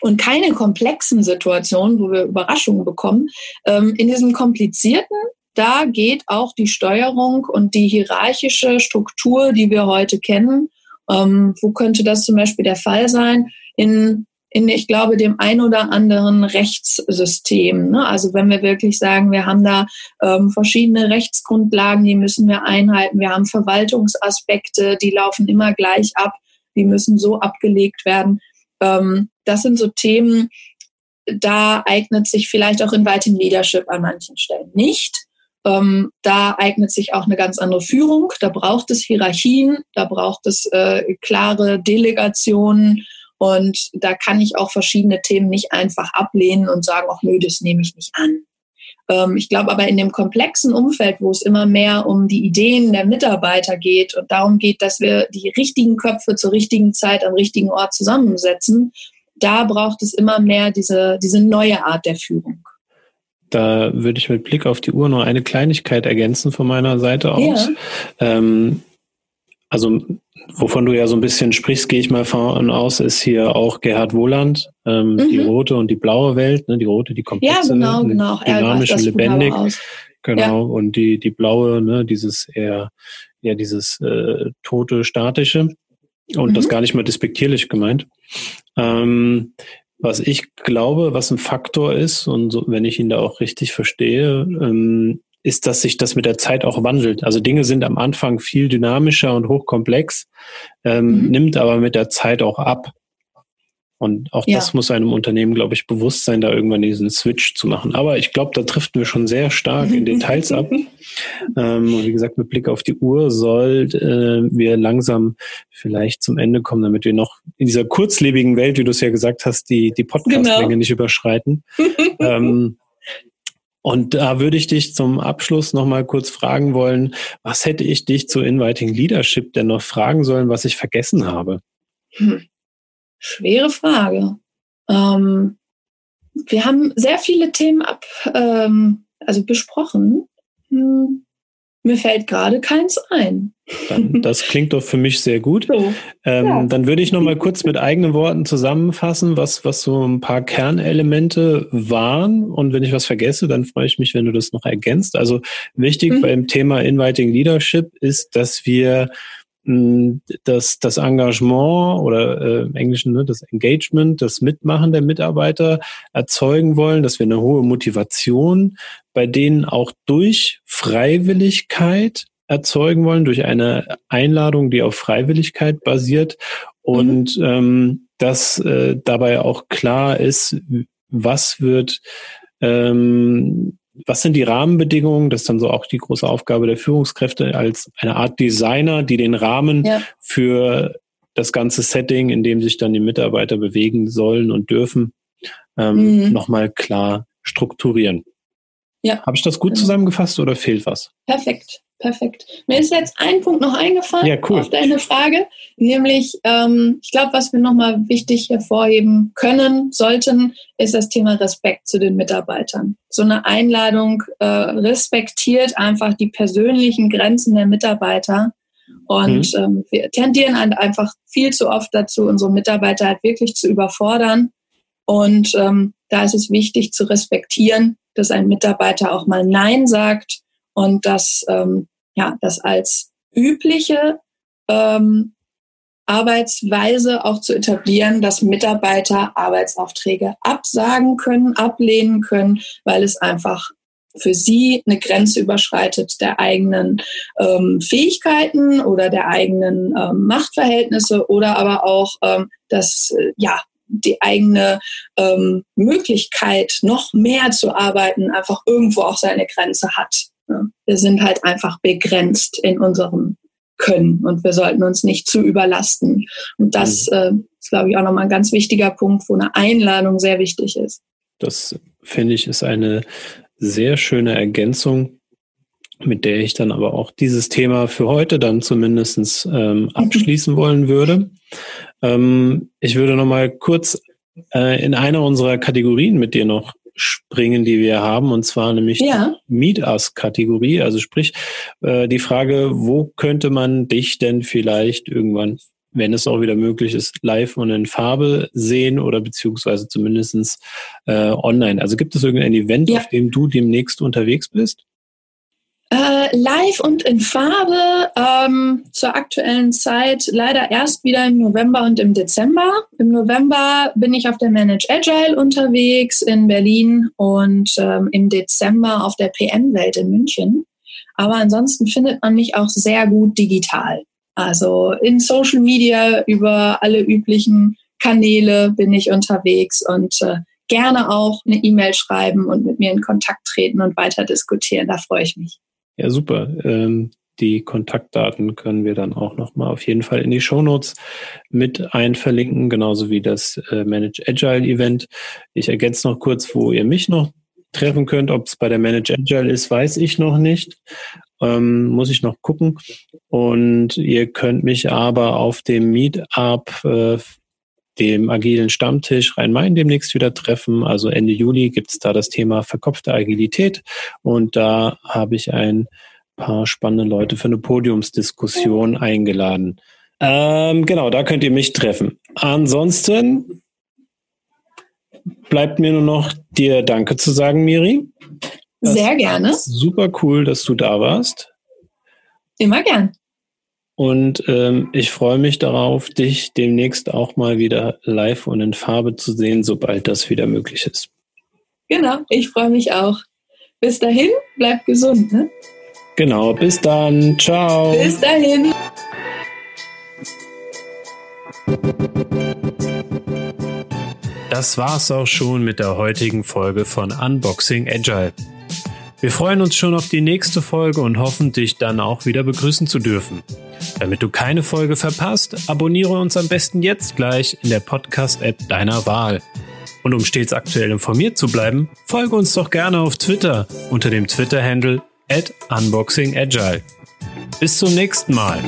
und keine komplexen Situationen, wo wir Überraschungen bekommen. Ähm, in diesem komplizierten da geht auch die Steuerung und die hierarchische Struktur, die wir heute kennen. Ähm, wo könnte das zum Beispiel der Fall sein? In, in ich glaube, dem ein oder anderen Rechtssystem. Ne? Also wenn wir wirklich sagen, wir haben da ähm, verschiedene Rechtsgrundlagen, die müssen wir einhalten. Wir haben Verwaltungsaspekte, die laufen immer gleich ab. Die müssen so abgelegt werden. Ähm, das sind so Themen, da eignet sich vielleicht auch Inviting Leadership an manchen Stellen nicht. Ähm, da eignet sich auch eine ganz andere Führung. Da braucht es Hierarchien, da braucht es äh, klare Delegationen und da kann ich auch verschiedene Themen nicht einfach ablehnen und sagen, ach nö, das nehme ich nicht an. Ähm, ich glaube aber in dem komplexen Umfeld, wo es immer mehr um die Ideen der Mitarbeiter geht und darum geht, dass wir die richtigen Köpfe zur richtigen Zeit am richtigen Ort zusammensetzen, da braucht es immer mehr diese, diese neue Art der Führung. Da würde ich mit Blick auf die Uhr nur eine Kleinigkeit ergänzen von meiner Seite aus. Ja. Ähm, also, wovon du ja so ein bisschen sprichst, gehe ich mal von aus, ist hier auch Gerhard Wohland, ähm, mhm. die rote und die blaue Welt, ne? die rote, die komplexe, ja, genau, genau. dynamisch und lebendig. Genau, ja. und die, die blaue, ne, dieses eher, eher dieses äh, tote, statische. Und mhm. das gar nicht mal despektierlich gemeint. Ähm, was ich glaube, was ein Faktor ist, und so, wenn ich ihn da auch richtig verstehe, ähm, ist, dass sich das mit der Zeit auch wandelt. Also Dinge sind am Anfang viel dynamischer und hochkomplex, ähm, mhm. nimmt aber mit der Zeit auch ab. Und auch ja. das muss einem Unternehmen, glaube ich, bewusst sein, da irgendwann diesen Switch zu machen. Aber ich glaube, da trifft wir schon sehr stark in Details ab. Ähm, und wie gesagt, mit Blick auf die Uhr sollten äh, wir langsam vielleicht zum Ende kommen, damit wir noch in dieser kurzlebigen Welt, wie du es ja gesagt hast, die, die Podcast-Länge genau. nicht überschreiten. ähm, und da würde ich dich zum Abschluss nochmal kurz fragen wollen, was hätte ich dich zu Inviting Leadership denn noch fragen sollen, was ich vergessen habe? Hm. Schwere Frage. Ähm, wir haben sehr viele Themen ab, ähm, also besprochen. Hm, mir fällt gerade keins ein. Dann, das klingt doch für mich sehr gut. So, ähm, ja. Dann würde ich noch mal kurz mit eigenen Worten zusammenfassen, was, was so ein paar Kernelemente waren. Und wenn ich was vergesse, dann freue ich mich, wenn du das noch ergänzt. Also wichtig mhm. beim Thema Inviting Leadership ist, dass wir das, das Engagement oder äh, im Englischen ne, das Engagement, das Mitmachen der Mitarbeiter erzeugen wollen, dass wir eine hohe Motivation bei denen auch durch Freiwilligkeit erzeugen wollen, durch eine Einladung, die auf Freiwilligkeit basiert und mhm. ähm, dass äh, dabei auch klar ist, was wird ähm, was sind die Rahmenbedingungen? Das ist dann so auch die große Aufgabe der Führungskräfte als eine Art Designer, die den Rahmen ja. für das ganze Setting, in dem sich dann die Mitarbeiter bewegen sollen und dürfen, ähm, mhm. nochmal klar strukturieren. Ja. Habe ich das gut genau. zusammengefasst oder fehlt was? Perfekt perfekt. Mir ist jetzt ein Punkt noch eingefallen ja, cool. auf deine Frage, nämlich ähm, ich glaube, was wir nochmal wichtig hervorheben können, sollten, ist das Thema Respekt zu den Mitarbeitern. So eine Einladung äh, respektiert einfach die persönlichen Grenzen der Mitarbeiter. Und mhm. ähm, wir tendieren einfach viel zu oft dazu, unsere Mitarbeiter halt wirklich zu überfordern. Und ähm, da ist es wichtig zu respektieren, dass ein Mitarbeiter auch mal Nein sagt und dass ähm, ja, das als übliche ähm, Arbeitsweise auch zu etablieren, dass Mitarbeiter Arbeitsaufträge absagen können, ablehnen können, weil es einfach für sie eine Grenze überschreitet der eigenen ähm, Fähigkeiten oder der eigenen ähm, Machtverhältnisse oder aber auch ähm, das äh, ja die eigene ähm, Möglichkeit, noch mehr zu arbeiten, einfach irgendwo auch seine Grenze hat. Wir sind halt einfach begrenzt in unserem Können und wir sollten uns nicht zu überlasten. Und das mhm. äh, ist, glaube ich, auch nochmal ein ganz wichtiger Punkt, wo eine Einladung sehr wichtig ist. Das finde ich ist eine sehr schöne Ergänzung, mit der ich dann aber auch dieses Thema für heute dann zumindest ähm, abschließen wollen würde. Ähm, ich würde nochmal kurz äh, in einer unserer Kategorien mit dir noch springen, die wir haben, und zwar nämlich ja. die Meet Us-Kategorie. Also sprich, äh, die Frage, wo könnte man dich denn vielleicht irgendwann, wenn es auch wieder möglich ist, live und in Farbe sehen oder beziehungsweise zumindestens äh, online? Also gibt es irgendein Event, ja. auf dem du demnächst unterwegs bist? Äh, live und in Farbe ähm, zur aktuellen Zeit leider erst wieder im November und im Dezember. Im November bin ich auf der Manage Agile unterwegs in Berlin und ähm, im Dezember auf der PM-Welt in München. Aber ansonsten findet man mich auch sehr gut digital. Also in Social Media über alle üblichen Kanäle bin ich unterwegs und äh, gerne auch eine E-Mail schreiben und mit mir in Kontakt treten und weiter diskutieren. Da freue ich mich. Ja, super. Ähm, die Kontaktdaten können wir dann auch nochmal auf jeden Fall in die Shownotes mit einverlinken, genauso wie das äh, Manage Agile Event. Ich ergänze noch kurz, wo ihr mich noch treffen könnt. Ob es bei der Manage Agile ist, weiß ich noch nicht. Ähm, muss ich noch gucken. Und ihr könnt mich aber auf dem Meetup äh, dem agilen Stammtisch Rhein-Main demnächst wieder treffen. Also Ende Juli gibt's da das Thema verkopfte Agilität und da habe ich ein paar spannende Leute für eine Podiumsdiskussion eingeladen. Ähm, genau, da könnt ihr mich treffen. Ansonsten bleibt mir nur noch dir Danke zu sagen, Miri. Das Sehr gerne. Super cool, dass du da warst. Immer gern. Und ähm, ich freue mich darauf, dich demnächst auch mal wieder live und in Farbe zu sehen, sobald das wieder möglich ist. Genau, ich freue mich auch. Bis dahin, bleibt gesund. Ne? Genau, bis dann. Ciao. Bis dahin. Das war's auch schon mit der heutigen Folge von Unboxing Agile. Wir freuen uns schon auf die nächste Folge und hoffen, dich dann auch wieder begrüßen zu dürfen. Damit du keine Folge verpasst, abonniere uns am besten jetzt gleich in der Podcast-App deiner Wahl. Und um stets aktuell informiert zu bleiben, folge uns doch gerne auf Twitter unter dem Twitter-Handle at unboxingagile. Bis zum nächsten Mal.